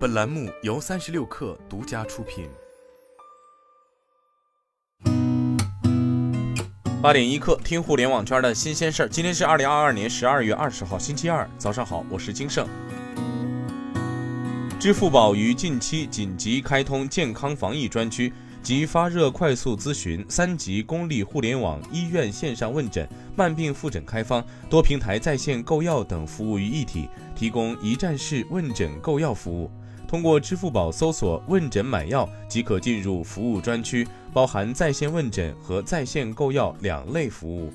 本栏目由三十六氪独家出品。八点一刻，听互联网圈的新鲜事儿。今天是二零二二年十二月二十号，星期二，早上好，我是金盛。支付宝于近期紧急开通健康防疫专区及发热快速咨询、三级公立互联网医院线上问诊、慢病复诊开方、多平台在线购药等服务于一体，提供一站式问诊购药服务。通过支付宝搜索“问诊买药”即可进入服务专区，包含在线问诊和在线购药两类服务。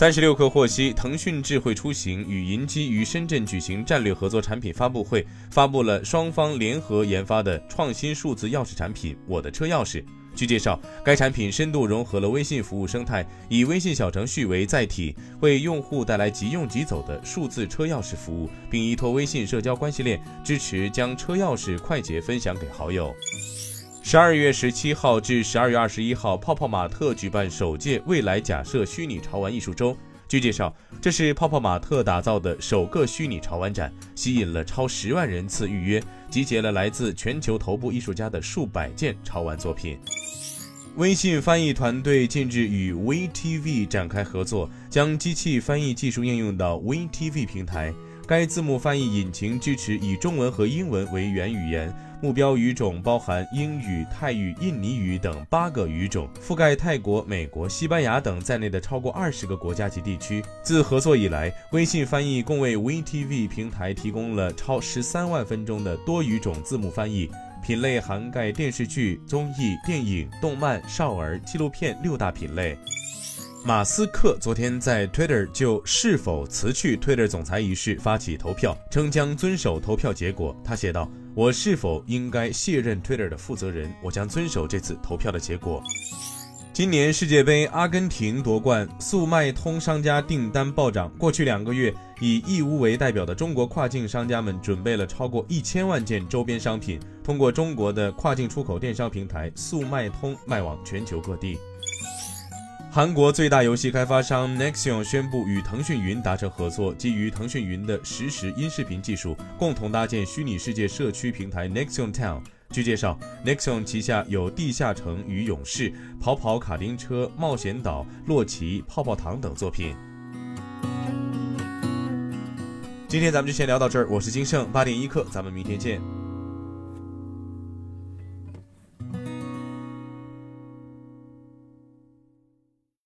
三十六氪获悉，腾讯智慧出行与银基于深圳举行战略合作产品发布会，发布了双方联合研发的创新数字钥匙产品“我的车钥匙”。据介绍，该产品深度融合了微信服务生态，以微信小程序为载体，为用户带来即用即走的数字车钥匙服务，并依托微信社交关系链，支持将车钥匙快捷分享给好友。十二月十七号至十二月二十一号，泡泡玛特举办首届未来假设虚拟潮玩艺术周。据介绍，这是泡泡玛特打造的首个虚拟潮玩展，吸引了超十万人次预约，集结了来自全球头部艺术家的数百件潮玩作品。微信翻译团队近日与 WeTV 展开合作，将机器翻译技术应用到 WeTV 平台。该字幕翻译引擎支持以中文和英文为原语言，目标语种包含英语、泰语、印尼语等八个语种，覆盖泰国、美国、西班牙等在内的超过二十个国家及地区。自合作以来，微信翻译共为 wtv 平台提供了超十三万分钟的多语种字幕翻译，品类涵盖电视剧、综艺、电影、动漫、少儿、纪录片六大品类。马斯克昨天在 Twitter 就是否辞去 Twitter 总裁一事发起投票，称将遵守投票结果。他写道：“我是否应该卸任 Twitter 的负责人？我将遵守这次投票的结果。”今年世界杯，阿根廷夺冠，速卖通商家订单暴涨。过去两个月，以义乌为代表的中国跨境商家们准备了超过一千万件周边商品，通过中国的跨境出口电商平台速卖通卖往全球各地。韩国最大游戏开发商 Nexon 宣布与腾讯云达成合作，基于腾讯云的实时音视频技术，共同搭建虚拟世界社区平台 Nexon Town。据介绍，Nexon 旗下有地下城与勇士、跑跑卡丁车、冒险岛、洛奇、泡泡糖等作品。今天咱们就先聊到这儿，我是金盛八点一刻，咱们明天见。